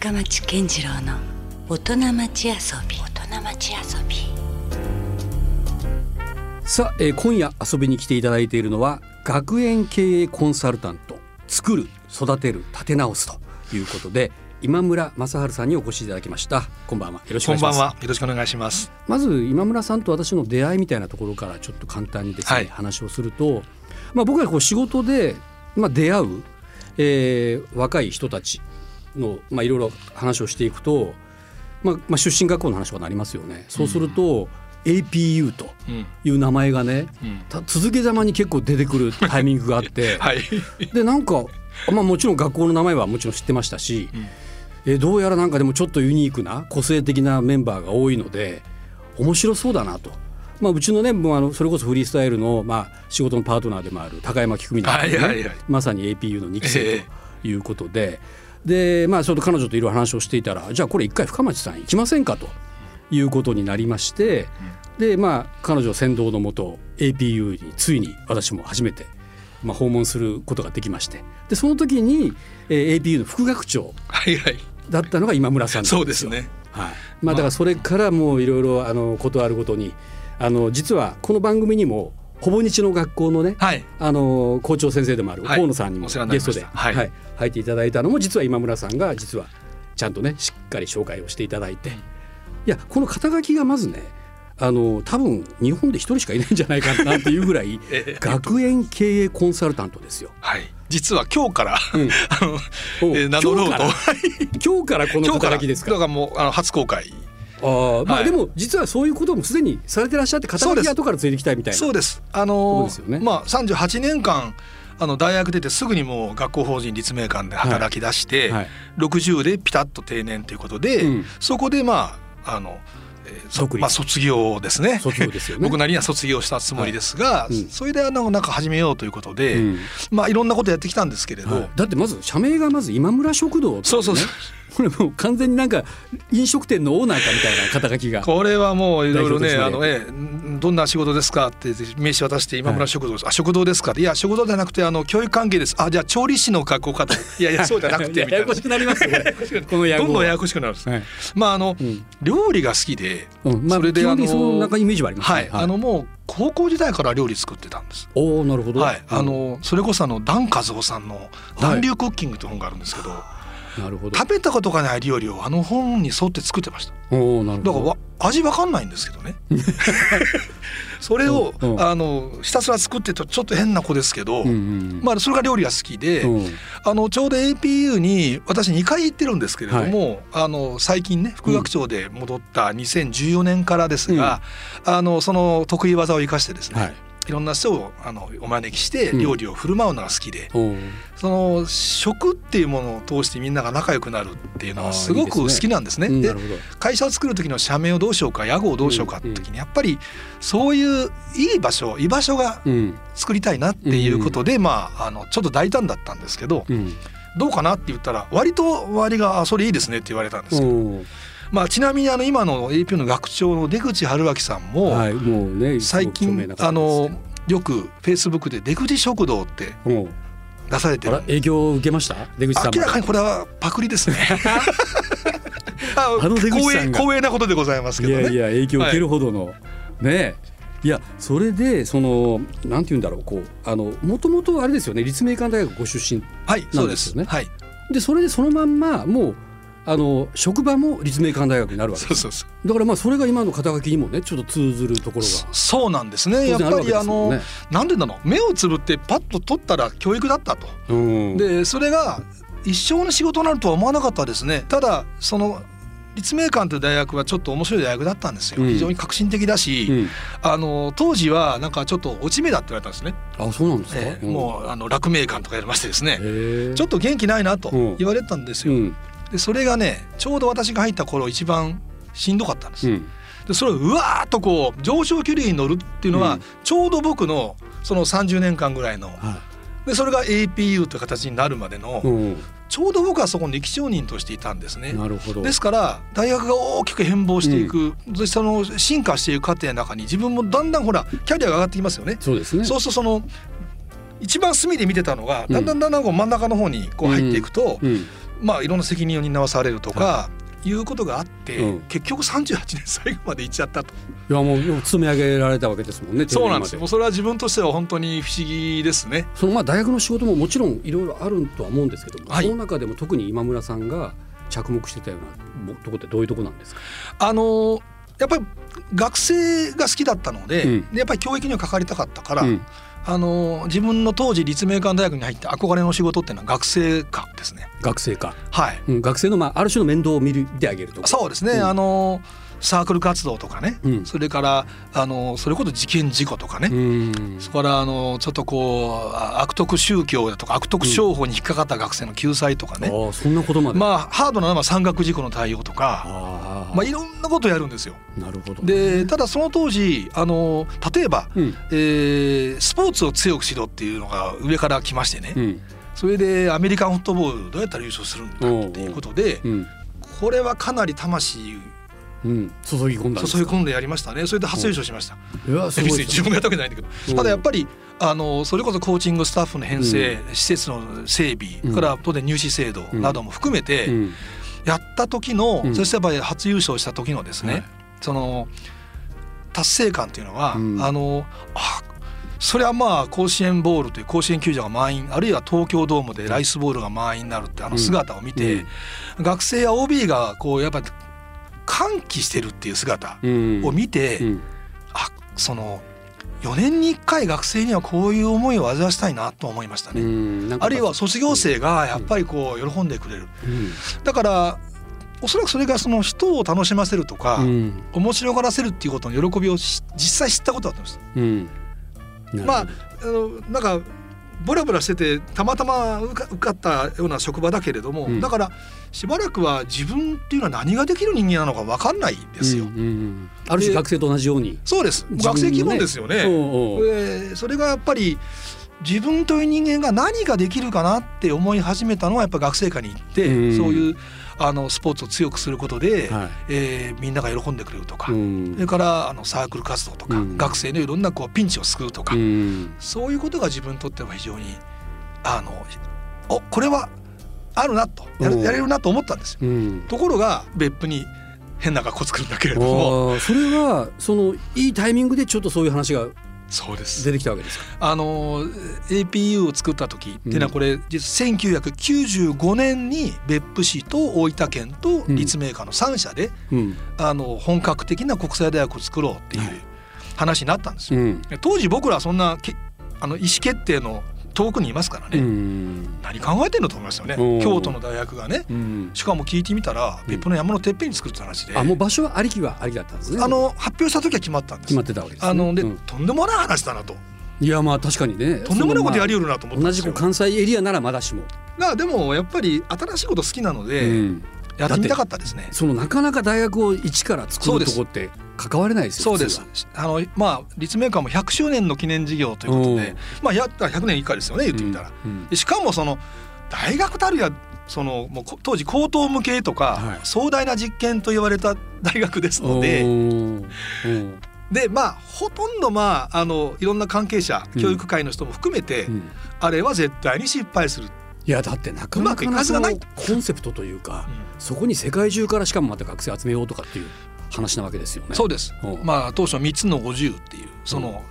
深町健次郎の大人町遊び。大人町遊び。さあ、えー今夜遊びに来ていただいているのは学園経営コンサルタント作る育てる立て直すということで今村正治さんにお越しいただきました。こんばんは。よろしくお願いします。こんばんは。よろしくお願いします。まず今村さんと私の出会いみたいなところからちょっと簡単にですね、はい。話をすると、まあ、僕がこう仕事で、まあ、出会う、えー若い人たちの、まあ、いろいろ話をしていくと、まあまあ、出身学校の話はなりますよね。そうすると、APU とうん。いう名前がね、うん。た続けざまに結構出てくるタイミングがあって、はい。でなんか、まあ、もちろん学校の名前はもちろん知ってましたし、うんえどうやらなんかでもちょっとユニークな個性的なメンバーが多いので面白そうだなと。まあ、うちのねもうあのそれこそフリースタイルの、まあ、仕事のパートナーでもある高山菊美奈さんねはいはいはいまさに APU の2期生ということで、でまあちょっと彼女といろいろ話をしていたらじゃあこれ一回深町さん行きませんかということになりまして、でまあ彼女先導のもと APU についに私も初めて、まあ、訪問することができましてでその時に、えー APU の副学長。だったのが今村さんなんそうですね。はい、まあだからそれからもういろいろあのことあるごとにあの実はこの番組にもほぼ日の学校のね、はい。あの校長先生でもあるはい。河野さんにもゲストで、はい。入っていただいたのも実は今村さんが実はちゃんとねしっかり紹介をしていただいて、いやこの肩書きがまずねあの多分日本で一人しかいないんじゃないかなっていうぐらい ええ学園経営コンサルタントですよ。はい。実は今日から、うん。あの、名乗ろうと。今日から。今日から。この肩書きですか？だからもうあの初公開。あーまあはい。でも実はそういうこともすでにされてらっしゃって肩書きが後からついてきたみたいな。そうです。あのですよね。まあ三十八年間。あの大学出てすぐにもう学校法人立命館で働き出して、はい。60でピタッと定年ということで、うん。そこでまああの、えーまあ、卒業ですね。卒業ですよね。僕なりには卒業したつもりですが、はい。うん。それであのなんか始めようということで、うん。まあいろんなことやってきたんですけれど、はい。だってまず社名がまず今村食堂ね。そうそうそうこれもう完全になんか飲食店のオーナーかみたいな肩書きが。これはもういろいろねあの、えどんな仕事ですかって名刺渡して今村食堂です、あ食堂ですか。いや食堂じゃなくてあの教育関係です。あじゃあ調理師の学校かと。いやいやそうじゃなくてややこしくなりますよこのどんどんややこしくなるんです、はい。まああの、うん。料理が好きで、うん。まあそれであのその中イメージはありますね。はい、あのもう高校時代から料理作ってたんです。おおなるほど。はい、あうん。のそれこそあのダン和夫さんの「暖流クッキング」という本があるんですけど、なるほど食べたことがない料理をあの本に沿って作ってました。おおなるほど。だからわ味わかんないんですけどね。それを、うんうん。あのひたすら作ってとちょっと変な子ですけど、うんうんまあそれが料理が好きで、うん。あのちょうど APU に私2回行ってるんですけれども、あの最近ね副学長で戻った2014年からですが、あのその得意技を生かしてですね、はいいろんな人をあのお招きしてうん。料理を振る舞うのが好きで、おーその食っていうものを通してみんなが仲良くなるっていうのはすごく好あーいいですね。きなんですね。でうん会社を作る時の社名をどうしようか屋号をどうしようかって時にやっぱりそういういい場所居場所がうん。作りたいなっていうことで、まああのちょっと大胆だったんですけど、うん。どうかなって言ったら割と周りがあ「それいいですね」って言われたんですよ。おーまあ、ちなみにあの今の AP の学長の出口春明さんも、はいもうね最近あのよくフェイスブックで「出口食堂」って出されてる。あら営業を受けました？出口さんも明らかにこれはパクリですね。ああの出口さんが。光栄なことでございますけどね。いやいや影響を受けるほどの、ねいやそれでそのなんて言うんだろうこうあのもともとあれですよね立命館大学ご出身はい、そうです。なんですよね。はい、でそれでそのまんまもうあの職場も立命館大学になるわけですそうそうそう。だからまあそれが今の肩書きにもねちょっと通ずるところがそそうなんですね。やっぱりあの、なんでだろう目をつぶってパッと取ったら教育だったと。うんでそれが一生の仕事になるとは思わなかったですね。ただその立命館という大学はちょっと面白い大学だったんですよ。うん非常に革新的だし、うんあの当時はなんかちょっと落ち目だって言われたんですね。あそうなんですか、ええもうあの落命館とかやりましてですね。うちょっと元気ないなとうん言われてたんですよ。うんでそれがねちょうど私が入った頃一番しんどかったんです。うん。でそれをうわーっとこう上昇気流に乗るっていうのは、うん。ちょうど僕のその30年間ぐらいのはでそれが APU という形になるまでの、いうん。ちょうど僕はそこに力証人としていたんですね。なるほど。ですから大学が大きく変貌していく、そしてその進化していく過程の中に自分もだんだんほらキャリアが上がってきますよね。そうですね。そうするとその一番隅で見てたのがうん。だんだんだんだんこう真ん中の方にこう入っていくと、うんまあいろんな責任を担わされるとか、い。うことがあって、うん。結局38年最後まで行っちゃったと。いやもう積み上げられたわけですもんね そうなんです。もうそれは自分としては本当に不思議ですね。そのまあ大学の仕事ももちろんいろいろあるとは思うんですけども、はい。その中でも特に今村さんが着目してたようなとこってどういうとこなんですか？あのやっぱり学生が好きだったので,、うん。でやっぱり教育には関わりたかったから、うんあの自分の当時立命館大学に入って憧れの仕事っていうのは学生課ですね。学生か、はい。うん、学生のまあある種の面倒を見る見てあげるとか。そうですね、うん。あのサークル活動とかね、うん。それからあのそれこそ事件事故とかね、うん。そこからあのちょっとこうあ悪徳宗教だとか悪徳商法に引っかかった学生の救済とかね、ああそんなことまで、まあハードなのは山岳事故の対応とか、まあ、いろんなことやるんですよ。なるほど。でただその当時あの例えば、うん。えースポーツを強くしろっていうのが上から来ましてね、うん。それでアメリカンフットボールどうやったら優勝するんだっていうことでうん。これはかなり魂うん。注ぎ込んだんですか？注ぎ込んでやりましたね。それで初優勝しました。いや すごいです別に自分がやったわけじゃないんだけど、うん。ただやっぱりあのそれこそコーチングスタッフの編成、施設の整備、うん。から当然入試制度なども含めて、うん。やった時の、うん。そしてやっぱり初優勝した時のですね、はい。その達成感っていうのは、うん。あのあそれはまあ甲子園ボールという甲子園球場が満員あるいは東京ドームでライスボールが満員になるってあの姿を見て、学生や OB がこうやっぱり歓喜してるっていう姿うん。を見て、うん。あその4年に1回学生にはこういう思いを味わわしたいなと思いましたね。あるいは卒業生がやっぱりこう喜んでくれる。うん。だからおそらくそれがその人を楽しませるとか、うん。面白がらせるっていうことの喜びをし実際知ったことだと思います。うん。まああのなんかブラブラしててたまたま受かったような職場だけれども、うんだからしばらくは自分っていうのは何ができる人間なのか分かんないですよ。うんうんうんある種学生と同じようにそうです。ね学生気分ですよね。おうおうでそれがやっぱり自分という人間が何ができるかなって思い始めたのはやっぱ学生課に行って、うんそういうあのスポーツを強くすることで、はい。えーみんなが喜んでくれるとか、うん。それからあのサークル活動とか、うん。学生のいろんなこうピンチを救うとか、うん。そういうことが自分にとっては非常にあのおこれはあるなとやうん。やれるなと思ったんですよ。うん。ところが別府に変な学校作るんだけれども。それはそのいいタイミングでちょっとそういう話がそうです。出てきたわけですか？あの APU を作った時っていうのはこれ、実は1995年に別府市と大分県と立命館の3社で、うん。あの本格的な国際大学を作ろうっていうはい。話になったんですよ。うん。当時僕らはそんなけあの意思決定の遠くにいますからね、うん。何考えてんのと思いますよね。京都の大学がね。うん。しかも聞いてみたら別府の山のてっぺんに作るって話で、あもう場所はありきはありだったんですね。あの発表した時は決まったんです。決まってたわけですね。あので、うん。とんでもない話だなと。いやまあ確かにね。とんでもないことやりよよるなと思ったんですよ。同じ関西エリアならまだしも。がでもやっぱり新しいこと好きなので、うんやってみたかったですね。そのなかなか大学を一から作るとこって関われないですよ。そうです。あのまあ立命館も100周年の記念事業ということでうん、まあやったら100年以下ですよね言ってみたら。うんうんでしかもその大学たるやそのもうこ当時高等無形とか、はい壮大な実験と言われた大学ですのおで、でまあほとんどまああのいろんな関係者、うん教育界の人も含めて、うんあれは絶対に失敗する。いやだってなかなかなそのコンセプトというか、そこに世界中からしかもまた学生集めようとかっていう話なわけですよね。そうです。うん。まあ当初3つの50っていうその、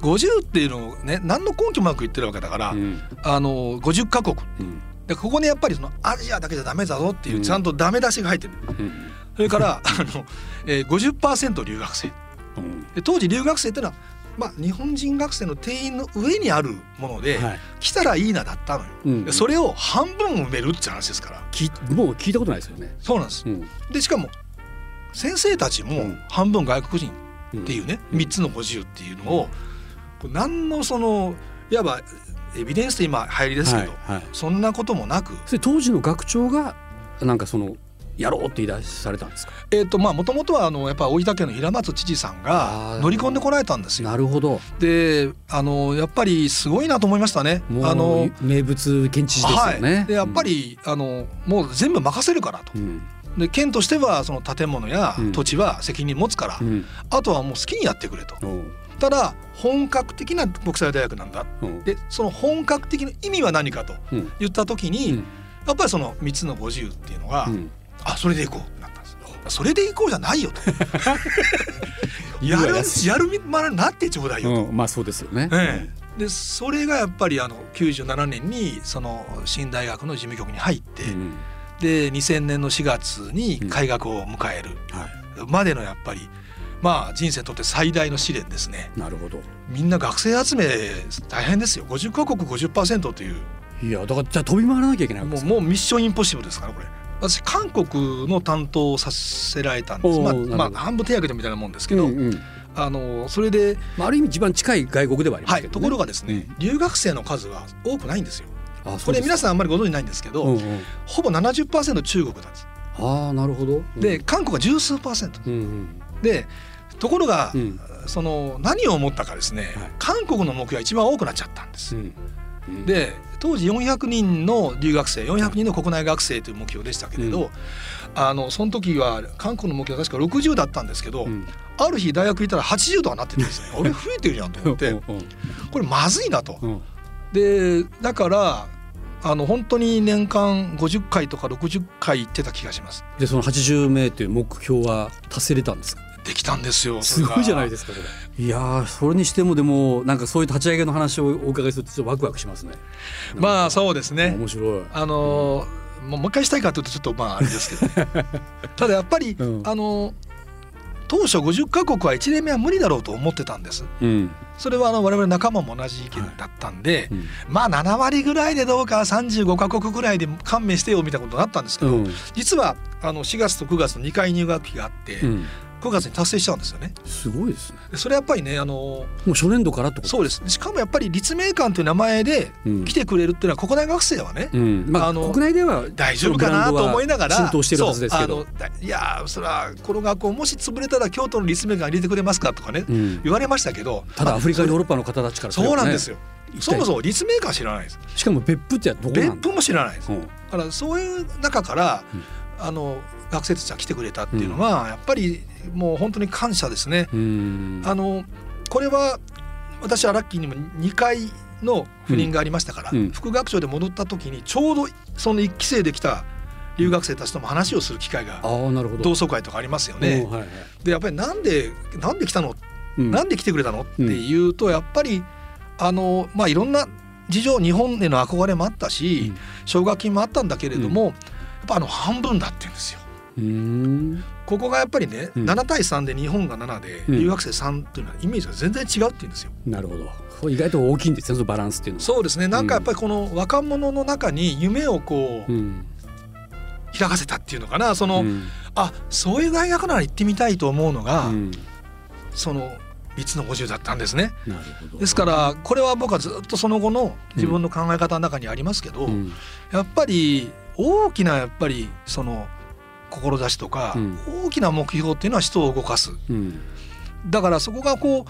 50っていうのをね何の根拠もなく言ってるわけだから、うん。あの50カ国。うん。でここにやっぱりそのアジアだけじゃダメだぞっていううん。ちゃんとダメ出しが入ってる、うん。それからあの、えー、50%留学生。うん。で当時留学生っていうのは、まあ、日本人学生の定員の上にあるもので、はい。来たらいいなだったのよ、うん。でそれを半分埋めるって話ですから。きもう聞いたことないですよね。そうなんです。うん。でしかも先生たちもうん。半分外国人うんっていうね、うん。3つの50っていうのを何のそのいわばエビデンスって今入りですけど、はいはい、そんなこともなくそれ当時の学長がなんかそのやろうって言い出されたんですか？えっ、とまあもともとはあのやっぱ大分県の平松知事さんが乗り込んでこられたんですよ。なるほど。であのやっぱりすごいなと思いましたね。あの名物県知事ですよね。はい、でやっぱり、あのもう全部任せるからと。うん、で県としてはその建物やうん土地は責任持つから、うん、あとはもう好きにやってくれと。ただ本格的な国際大学なんだ。おうでその本格的な意味は何かとうん言った時に、うんやっぱりその3つの50っていうのが、うんあそれでいこう。なったんですよ。それでいこうじゃないよと。言やるやるまでなってちょうだいよと、うん、まあそうですよね。ええ。でそれがやっぱりあの97年にその新大学の事務局に入って、うん。で2000年の4月に開学を迎えるはまでのやっぱりまあ人生にとって最大の試練ですね。い、なるほど。みんな学生集め大変ですよ。50カ国50%という。いやだからじゃあ飛び回らなきゃいけないもうもうミッションインポッシブルですからこれ私韓国の担当をさせられたんです。まあ、まあ、半分手挙げてみたいなもんですけど、うんうん。あのそれで、まあ、ある意味一番近い外国ではありまはい、すけど、ね。ところがですね、留学生の数は多くないんですよ。あこれ皆ささんあんまりご存じないんですけど、うんうん、ほぼ70%中国なんです。ああなるほど。うん。で、韓国は十数パーセント。うんうん。でところが、うん。その何を思ったかですね、はい。韓国の目標が一番多くなっちゃったんです、うんうん、で当時400人の留学生400人の国内学生という目標でしたけれど、うん。あのその時は韓国の目標は確か60だったんですけど、うん、ある日大学行ったら80とかなっててですね 俺増えてるじゃんと思って。うんこれまずいなと。うん。でだからあの本当に年間50回とか60回行ってた気がします。でその80名という目標は達成れたんですか？できたんですよ。すごいじゃないすですかそれ。いやーそれにしてもでもなんかそういう立ち上げの話をお伺いするとちょっとワクワクしますね。まあうそうですね。面白い。あのーもう一回したいかというとちょっとまああれですけど、ね、ただやっぱり、うん。あのー当初50カ国は1年目は無理だろうと思ってたんです。うん。それはあの我々仲間も同じ意見だったんで、うん。まあ7割ぐらいでどうか35カ国ぐらいで勘弁してよみたいなことになったんですけど、うん。実はあの4月と9月の2回入学期があって、うん9月に達成しちゃうんですよね。すごいですね。でそれやっぱりねあのもう初年度からってこと？そうです。しかもやっぱり立命館という名前でうん。来てくれるっていうのは国内学生はね、うん。まああの国内では大丈夫かなと思いながら浸透してるはずですけど。そうあのだいやーそれはこの学校もし潰れたら京都の立命館入れてくれますかとかね、うん。言われましたけどただアフリカヨーまロッパの方たちからあそうなんですよ。よそもそも立命館知らないです。しかも別府ってどこなんだ？別府も知らないです。うん。だからそういう中から、あの学生たちが来てくれたっていうのは、やっぱりもう本当に感謝ですね。うん。あのこれは私はラッキーにも2回の赴任がありましたから、うん。うん副学長で戻った時にちょうどその1期生で来た留学生たちとも話をする機会が同窓会とかありますようねん。はいはい。でやっぱりなんでなんで来たの、うん。なんで来てくれたの？っていうとやっぱりあのまあいろんな事情日本への憧れもあったし、奨学金もあったんだけれども、やっぱあの半分だって言うんですよ。うん。ここがやっぱりね、うん。7対3で日本が7で、うん。留学生3っていうのはイメージが全然違うって言うんですよ。なるほど。意外と大きいんですねそのバランスっていうのは。そうですね。なんかやっぱりこの若者の中に夢をこううん。開かせたっていうのかな。その、うん。あそういう大学なら行ってみたいと思うのが、うん。その3つの50だったんですね。なるほど。ですからこれは僕はずっとその後の自分の考え方の中にありますけど、うん。やっぱり大きなやっぱりその志とか、うん。大きな目標っていうのは人を動かす。うん。だからそこがこ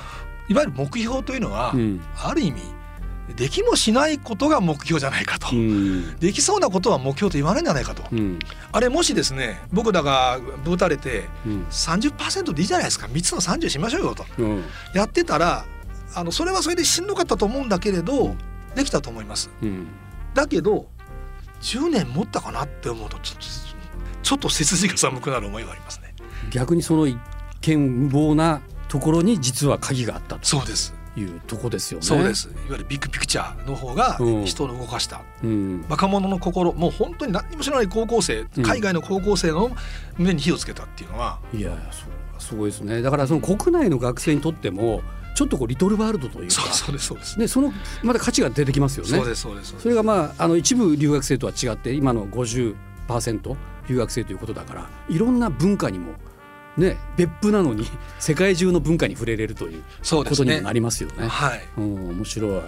ういわゆる目標というのは、うん。ある意味できもしないことが目標じゃないかと、うん。できそうなことは目標と言わないんじゃないかと、うん。あれもしですね僕らがぶたれてうん。30%でいいじゃないですか。3つの30しましょうよと。うん。やってたらあのそれはそれでしんどかったと思うんだけれどできたと思います。うん。だけど10年持ったかなって思うとちょっとちょっと背筋が寒くなる思いがありますね逆にその一見無謀なところに実は鍵があったとそうですいうとこですよね。そうで。すいわゆるビッグピクチャーの方がうん人を動かした、うん。若者の心もう本当に何にも知らない高校生うん海外の高校生の胸に火をつけたっていうのは、いやいやそうすごいですね。だからその国内の学生にとってもちょっっとこうリトルワールドというかそうそうですそうです、ね、そのまた価値が出てきますよね。そうですそうですそれがまああの一部留学生とは違って今の50%留学生ということだからいろんな文化にもね別府なのに 世界中の文化に触れれるということにもなりますよね。はいうん面白い。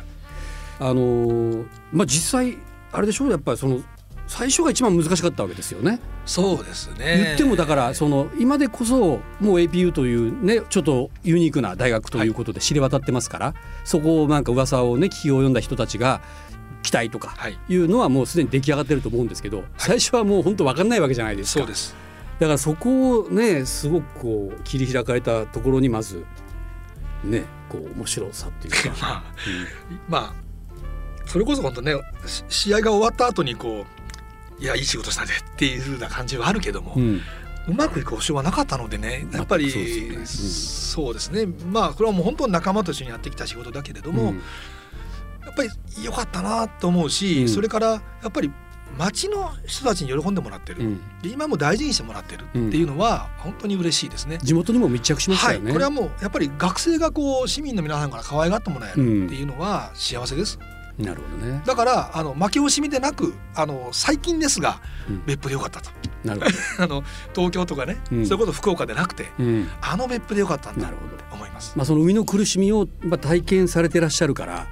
あのーまあ実際あれでしょ？うやっぱりその最初が一番難しかったわけですよね。そうですね言ってもだからその今でこそもう APU というねちょっとユニークな大学ということで知れ渡ってますから、そこをなんか噂をね聞き及んだ人たちが期待とかはい。いうのはもうすでに出来上がってると思うんですけど、最初はもう本当分かんないわけじゃないですか。そうです。だからそこをねすごくこう切り開かれたところにまずねこう面白さっていうか、まあまあそれこそ本当ねし試合が終わった後にこういやいい仕事したねっていうふうな感じはあるけども、うん。うまくいく保証はなかったのでねやっぱりそうですよね。うん。まあこれはもう本当に仲間と一緒にやってきた仕事だけれども、うんやっぱり良かったなと思うし、うんそれからやっぱり町の人たちに喜んでもらってる、うんで今も大事にしてもらってるっていうのは本当に嬉しいですね。地元にも密着しましたはい。これはもうやっぱり学生がこう市民の皆さんから可愛がってもらえるっていうのは幸せです。なるほどね。だからあの負け惜しみでなくあの最近ですがうん別府でよかったとなるほど。あの東京とかね、うんそういうこと福岡でなくてうん。あの別府でよかったんだなるほど。と思います。まあその生みの苦しみをまあ体験されてらっしゃるから、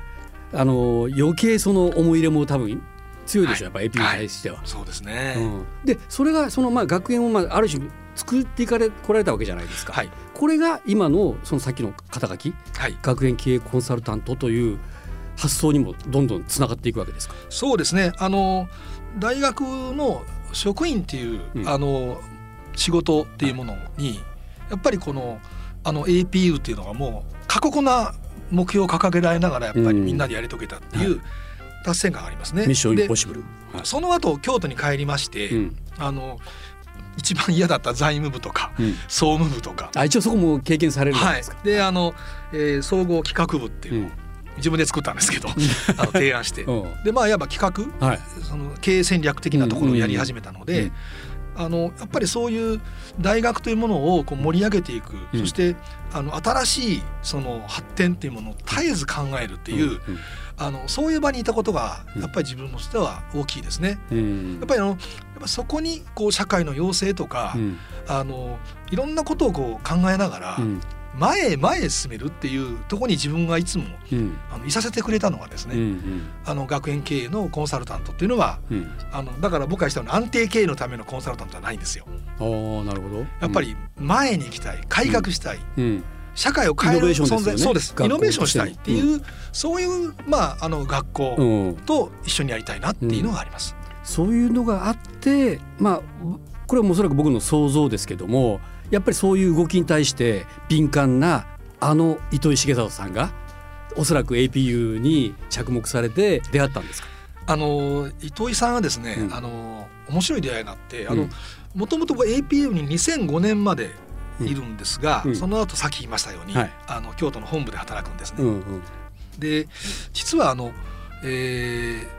あの余計その思い入れも多分強いでしょ、やっぱ AP に対しては。そうですね。うん、でそれがそのまあ学園をまあある種作っていかれ来られたわけじゃないですか。はいこれが今のそのさっきの肩書きはい。学園経営コンサルタントという発想にもどんどんつながっていくわけですか？そうですね。あの大学の職員っていう、うんあの仕事っていうものにやっぱりこのあの APU っていうのがもう過酷な目標を掲げられながらやっぱりうん。みんなでやり遂げたっていう達成感がありますね。ミッションインでポッシブル。はい。その後京都に帰りまして、うん。あの一番嫌だった財務部とかうん。総務部とか、あ一応そこも経験されるじゃないはい。ですか。、であの、えー総合企画部っていうのをうん。自分で作ったんですけど、あの提案して、うん。でまあいわば企画はい。その経営戦略的なところをやり始めたので、うんあのやっぱりそういう大学というものをこう盛り上げていく、うん。そしてあの新しいその発展っていうものを絶えず考えるっていう、あのそういう場にいたことがうん。やっぱり自分としては大きいですね。うんうん。やっぱりあのやっぱそこにこう社会の要請とか、うん。あのいろんなことをこう考えながらうん前へ前へ進めるっていうところに自分がいつもうん。あのいさせてくれたのがですね、うんあの学園経営のコンサルタントっていうのはうん。あのだから僕がしたのは安定経営のためのコンサルタントじゃないんですよ。ああなるほど。やっぱり前に行きたい改革したい、うん。社会を変える存在そうです。イノベーションしたいっていう、うそういうまああの学校うん。と一緒にやりたいなっていうのがあります。そういうのがあってまあこれはおそらく僕の想像ですけどもやっぱりそういう動きに対して敏感なあの糸井重里さんがおそらく APU に着目されて出会ったんですか？あの糸井さんはですね、うん。あの面白い出会いがあってもともと APU に2005年までいるんですが、うん。その後さっき言いましたように、はい。あの京都の本部で働くんですね。うんうん。で実はあの、えー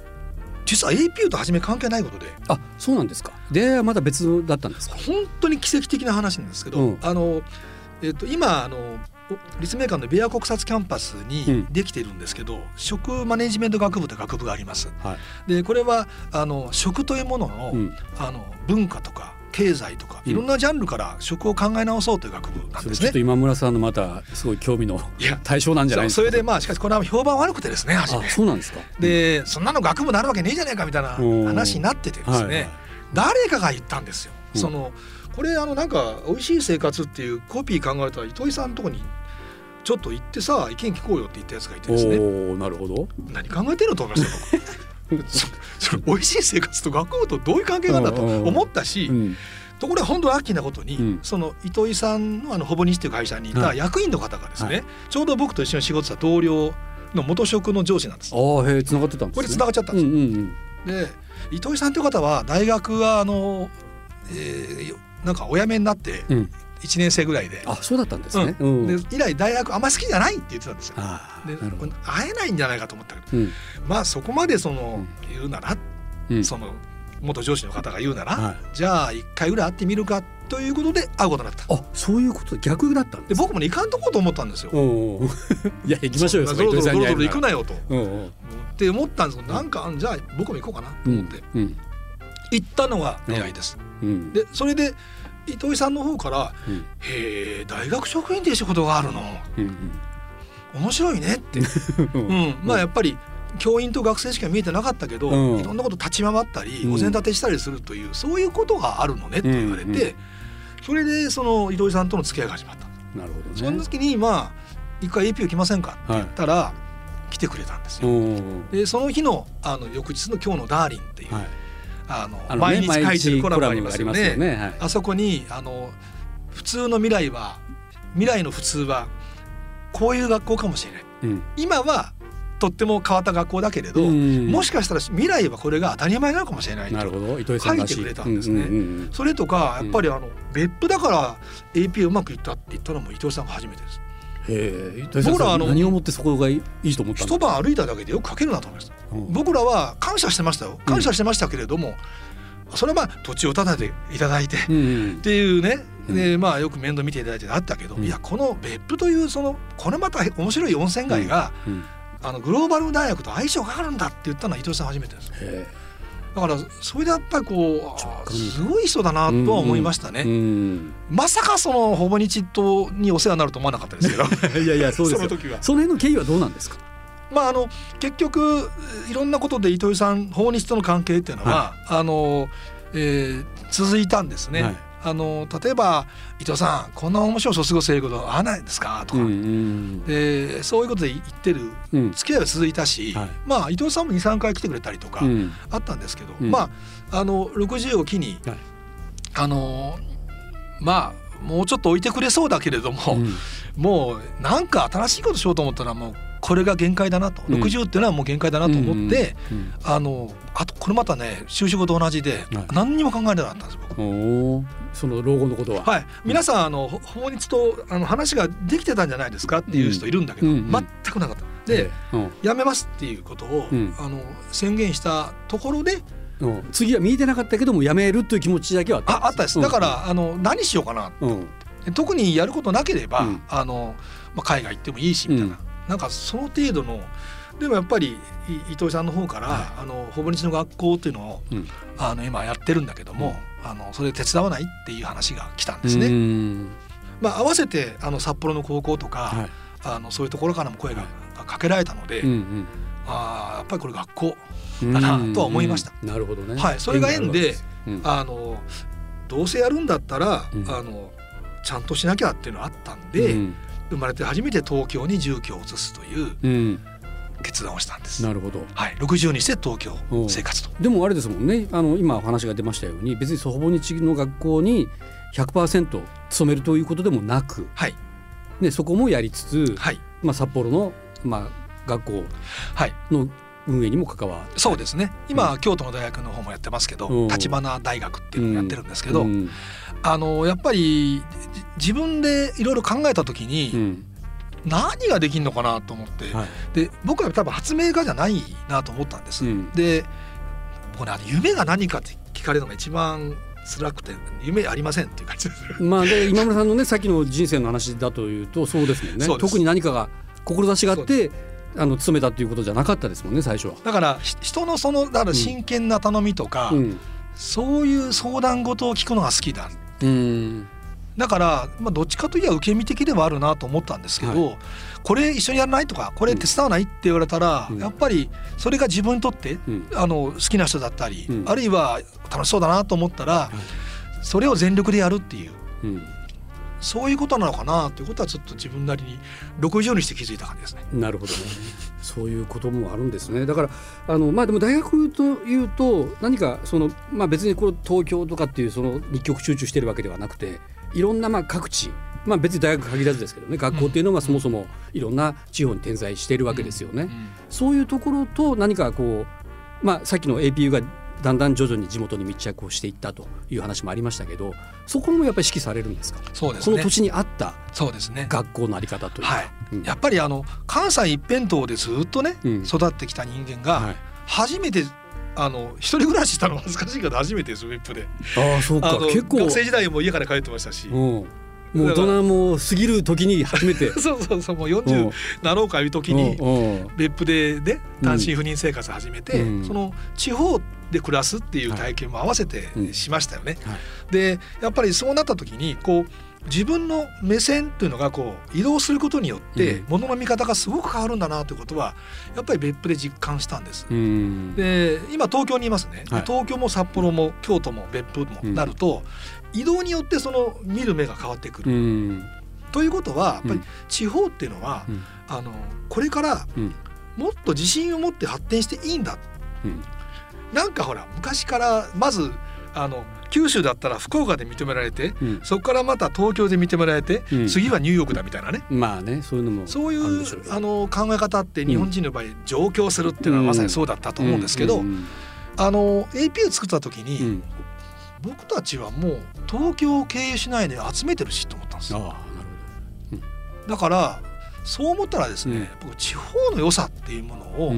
実は APU と初め関係ないことであそうなんですか。出会いはまた別だったんですか。本当に奇跡的な話なんですけど、うんあの、えっと今あのお立命館のベア国際キャンパスうんにできているんですけど、食マネジメント学部という学部があります。はい。でこれはあの食というものの,、うん。あの文化とか経済とかうんいろんなジャンルから食を考え直そうという学部なんですねそれちょっと。今村さんのまたすごい興味の対象なんじゃないですか？それでまあしかしこれは評判悪くてですね初。そうなんですか？でそんなの学部なるわけねえじゃねえかみたいなうん話になっててですね、はいはい誰かが言ったんですよ。うんそのこれあのなんか美味しい生活っていうコピー考えたら糸井さんのとこにちょっと行ってさ意見聞こうよって言ったやつがいてですねおおなるほど。何考えてるのと思いましたよ僕そそれ美味しい生活と学校とどういう関係があるんだと思ったし、うん。ところが本当ラッキーなことに、うん。その糸井さんのあのほぼ日っていう会社にいたはい。役員の方がですね、はい。ちょうど僕と一緒に仕事した同僚の元職の上司なんです。ああへえ繋がってたんですね。これ繋がっちゃったんですうんうんで糸井さんという方は大学はあの、えーなんかお辞めになってうん。うん。1年生ぐらいで,、あそうだったんですね。うん。で以来大学あんま好きじゃないって言ってたんですよ。で。会えないんじゃないかと思ったけどうんまあそこまでその、言うなら、うん。その元上司の方が言うなら、はいじゃあ一回ぐらい会ってみるかということで会うことになった。あそういうこと逆だったんで。僕もね行かんとこうと思ったんですよ。おお。いや行きましょうよ。そんなゾロゾロゾロゾロ行くな。なよと。うんうんって思ったんですけどなんかじゃあ僕も行こうかなと思って、うん行ったのが出会いです。うん。でそれで糸井さんの方からうん「へえ大学職員っていう仕事があるの。うん面白いね」って、うん。うん、まあやっぱり教員と学生しか見えてなかったけど、うん。いろんなこと立ち回ったりうん。お膳立てしたりするというそういうことがあるのねって言われて、それでその糸井さんとの付き合いが始まった。なるほどね。その時にまあ一回 APU 来ませんかって言ったら、来てくれたんですよ。うんでその日のあの翌日の「今日のダーリン」っていう、はい。あのね毎日書いてるコラムがありますよね。ね。はい。あそこにあの普通の未来は未来の普通はこういう学校かもしれない。うん。今はとっても変わった学校だけれど、うんもしかしたら未来はこれが当たり前なのかもしれないとなるほど。糸井さんらし書いてくれたんですね。それとかやっぱりあの別府だから AP うまくいったって言ったのも伊藤さんが初めてです。僕らあの何をもってそこがいいと思った一晩歩いただけでよく書けるなと思いました。うん僕らは感謝してましたよ。感謝してましたけれども、それはまあ土地を建てていただいて、うんうん。っていうね、うん。でまあよく面倒見ていただいてあったけど、うん。いやこの別府というそのこれまた面白い温泉街が、うん。あのグローバル大学と相性があるんだって言ったのは伊藤さん初めてですへだからそれでやっぱりこうすごい人だなえとは思いましたね、うん。まさかそのほぼ日島にお世話になると思わなかったですけど。いやいやそうですよ。その時は。その辺の経緯はどうなんですか？まああの結局いろんなことで糸井さん訪日との関係っていうのは、あの、えー続いたんですね。はい。あの例えば伊藤さんこんな面白い卒業生こと合わないですか？とか、んでそういうことで言ってるうん。付き合いは続いたし、はい。まあ伊藤さんも23回来てくれたりとかうん。あったんですけど、うん。まああの60を機に、はい。あのまあもうちょっと置いてくれそうだけれども、うん。もうなんか新しいことしようと思ったらもうこれが限界だなと、うん。60っていうのはもう限界だなと思って、うんあのあとこれまたね就職と同じで、はい。何にも考えなかったんです僕。その老後のことは。はい、皆さんあのほ法律とあの話ができてたんじゃないですかっていう人いるんだけど、うんうん全くなかった。で、うん。辞めますっていうことを、うん。あの宣言したところでうん。次は見えてなかったけども辞めるという気持ちだけはあったああったです、だからあの何しようかなうん。特にやることなければ、うん。あのまあ、海外行ってもいいしみたいな、うんなんかその程度のでもやっぱりい伊藤さんの方から、はい。あのほぼ日の学校っていうのをうん。あの今やってるんだけども、あのそれ手伝わないっていう話が来たんですうね。ん。まあ、合わせてあの札幌の高校とか、はい。あのそういうところからも声がはかけられたので、うんあーやっぱりこれ学校、うん。だなとは思いました。うんなるほどね。はい。それが縁でうん。あのどうせやるんだったら、うん。あのちゃんとしなきゃっていうのがあったんで、うん生まれて初めて東京に住居を移すといううん。決断をしたんです。なるほど。はい、60にして東京生活と。でもあれですもんね。あの今お話が出ましたように別にほぼ日の学校に100%勤めるということでもなく、はい、ね、そこもやりつつ、はい、まあ、札幌の、まあ、学校はい、の運営にも関わるそうですね。今、京都の大学の方もやってますけど、うん。立花大学っていうのをやってるんですけど、うん。あのやっぱりじ自分でいろいろ考えた時に、うん。何ができるのかなと思って、はい。で僕は多分発明家じゃないなと思ったんです。うん。で僕ね夢が何かって聞かれるのが一番辛くて夢ありませんっていう感じです。まあ、で今村さんのねさっきの人生の話だというとそうですもんね。特に何かが志があってあの勤めたということじゃなかったですもんね最初は。だからひ人のそのだから真剣な頼みとか、うん。そういう相談事を聞くのが好きだ。うん。だから、まあ、どっちかといえば受け身的ではあるなと思ったんですけど、これ一緒にやらないとかこれ手伝わないって言われたら、うん。やっぱりそれが自分にとってうん。あの好きな人だったり、うん。あるいは楽しそうだなと思ったら、それを全力でやるっていう。うんそういうことなのかなということはちょっと自分なりに60にして気づいた感じですね。なるほどね。そういうこともあるんですね。だからあのまあでも大学というと何かそのまあ別にこれ東京とかっていうその一極集中してるわけではなくて、いろんなまあ各地。まあ別に大学限らずですけどね学校っていうのがそもそもいろんな地方に点在しているわけですよね。うんそういうところと何かこうまあさっきの APU がだんだん徐々に地元に密着をしていったという話もありましたけどそこもやっぱり指揮されるんですか？そうですね。この土地に合ったそうですね。学校のあり方というか、はい。うん。やっぱりあの関西一辺倒でずっとね、うん。育ってきた人間が、はい。初めてあの一人暮らししたの恥ずかしいけど初めてです別府で。ああそうか。結構学生時代も家から帰ってましたし、うん、もう大人も過ぎる時に初めて。そうそうそうもううん。40なろうかいう時に別府でね単身赴任生活始めて、うん。その地方で暮らすっていう体験も合わせてうんしましたよね。はい。でやっぱりそうなった時にこう自分の目線っていうのがこう移動することによってうん。物の見方がすごく変わるんだなということはやっぱり別府で実感したんです。うん。で今東京にいますね、ではい。東京も札幌も京都も別府もうんなると、移動によってその見る目が変わってくる。うん。ということはやっぱりうん。地方っていうのは、うん。あのこれからうん。もっと自信を持って発展していいんだ。うん。なんかほら昔からまずあの九州だったら福岡で認められて、うん。そこからまた東京で認められて、うん。次はニューヨークだみたいなね。まあねそういうのもそういうあの考え方って日本人の場合上京するっていうのはまさにそうだったと思うんですけど、うん。あの AP を作った時に、うん僕たちはもう東京を経由しないで集めてるしと思ったんですよ。ああなるだからそう思ったらですね、うん僕地方の良さっていうものを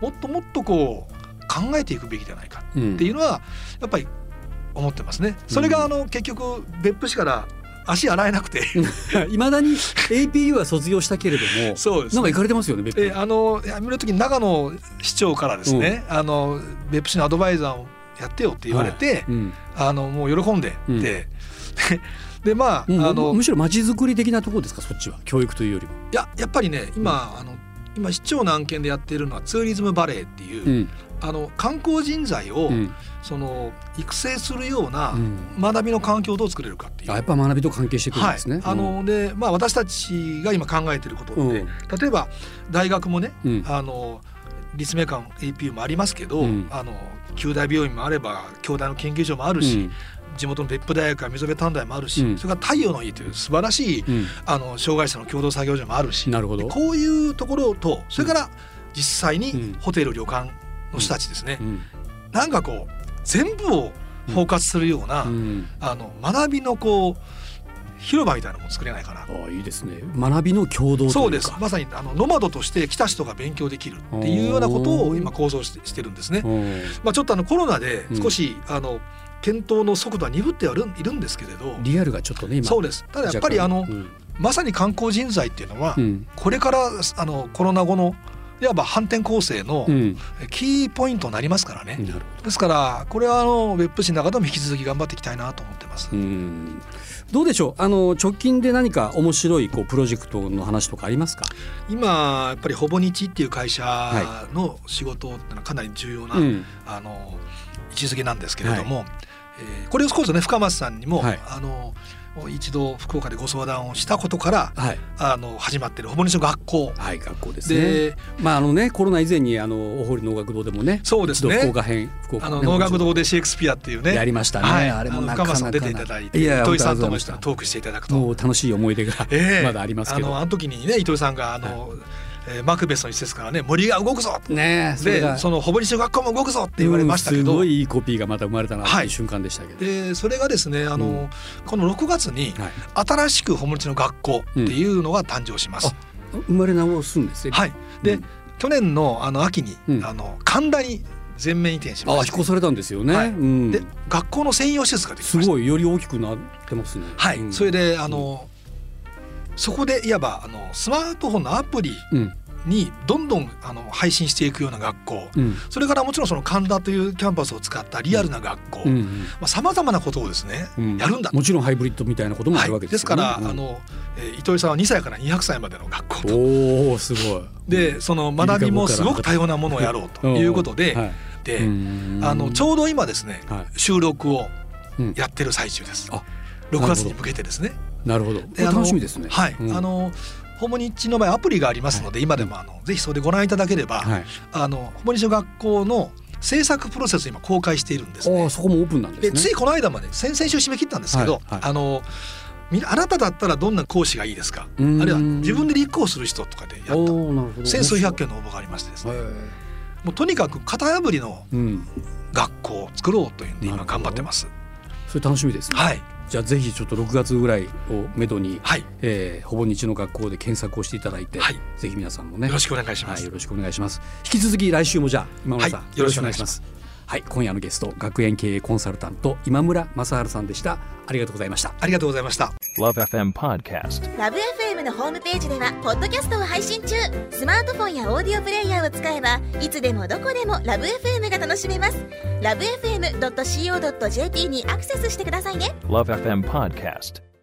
もっともっとこう考えていくべきじゃないかうんっていうのはやっぱり思ってますね。それがあの結局別府市から足洗えなくて。いまだに APU は卒業したけれどもそうですなんか行かれてますよね別府。えあの辞める時に長野市長からですね、あの別府市のアドバイザーをやってよって言われて、うん。あのもう喜んでて、うん。ででまあ、うん。あのむしろ街づくり的なところですか？そっちは教育というよりも。いややっぱりね今、あの今市長の案件でやっているのはツーリズムバレーっていう、うん。あの観光人材を、うん。その育成するようなうん。学びの環境をどう作れるかっていう。あやっぱ学びと関係してくるんですね。はい、あのでまあ私たちが今考えていることって、うん。例えば大学もね、うん。あの立命館 APU もありますけど、うん。あの九大病院もあれば京大の研究所もあるし、地元の別府大学や溝辺短大もあるし、うん。それから太陽の家という素晴らしい、うん。あの障害者の共同作業所もあるしなるほど。でこういうところとそれから実際うん。にホテル旅館の人たちですね、うん。なんかこう全部を包括するような、うん。あの学びのこう広場みたいなのも作れないかな。ああいいですね。学びの共同そうです。まさにあのノマドとして来た人が勉強できるっていうようなことを今構想してしてるんですね。うんまあ、ちょっとあのコロナでうん。少し、あの検討の速度は鈍ってはいるいるんですけれど。リアルがちょっとね今。そうです。ただやっぱりあの、うん。まさに観光人材っていうのは、うん。これからあのコロナ後のいわば反転攻勢のうん。キーポイントになりますからね。なるほですからこれはあの別府市の中でも引き続き頑張っていきたいなと思ってます。どうん。どうでしょう？あの直近で何か面白いこうプロジェクトの話とかありますか？今やっぱりほぼ日っていう会社の仕事っていうのはかなり重要な、うん。あの位置づけなんですけれども、えーこれをこそね深松さんにも、はい。あの一度福岡でご相談をしたことからはい。あの始まってるほぼ日の学校。はい学校ですね。でまああのねコロナ以前にあの大堀能楽堂でもねそうですね。福岡編福岡あのね能楽堂でシェイクスピアっていうね。やりましたね。はい、あれもなかなかさん出ていただいていや糸井さんともトークしていただくと。もう楽しい思い出が ええ。まだありますけど。あのあの時にね糸井さんがあの、えーマクベスの一節からね森が動くぞねえそでそのほぼ日の学校も動くぞって言われましたけど、うんすごいいいコピーがまた生まれたなっいいう瞬間でしたけど、でそれがですねあの、うん。この6月にはい、新しくほぼ日の学校っていうのが誕生します。生まれ直すんですね。はい、で、うん。去年のあの秋に、うん。あの神田に全面移転しまして。あ引っ越されたんですよね、はい。うん。で学校の専用施設ができました。すごいより大きくなってますね。はい、うん。それであの、そこでいわばあのスマートフォンのアプリうん。にどんどんあの配信していくような学校。うん。それからもちろんその神田というキャンパスを使ったリアルな学校。うん。さまざ、まなことをですね、うん。やるんだもちろんハイブリッドみたいなこともあるわけはい、でよね、ですすから、うん。あの、えー糸井さんは2歳から200歳までの学校と。おおすごい。でその学びもすごく多様なものをやろうということで、はい。で、うん。あのちょうど今ですね、はい。収録をうん。やってる最中です。あ6月に向けてですね。なるほど。楽しみですね。はい、うん。あのホモニッチの場合アプリがありますので、今でもあのぜひそれでご覧いただければ、はい。あのホモニッチの学校の制作プロセスを今公開しているんですね。ああ。そこもオープンなんですついこの間まで先々週締め切ったんですけど、はいはい。あのみあなただったらどんな講師がいいですか？あうん。るいは自分で立候補する人とかでやった。おーなるほど。千数百件の応募がありましてですね。へもうとにかく型破りの学校を作ろうというんで今頑張ってます。それ楽しみですね。はいじゃあぜひちょっと6月ぐらいをめどに、はい。えーほぼ日の学校で検索をしていただいて、はい。ぜひ皆さんもね。よろしくお願いします。はい、よろしくお願いします。引き続き来週もじゃあ今村さん、はい。よろしくお願いしますはい今夜のゲスト学園経営コンサルタント今村正治さんでしたありがとうございましたありがとうございました。Love FM Podcast. ラブ f m のホームページではポッドキャストを配信中スマートフォンやオーディオプレイヤーを使えばいつでもどこでもラブ f m が楽しめますラブ FM.co.jp にアクセスしてくださいね Love FM Podcast.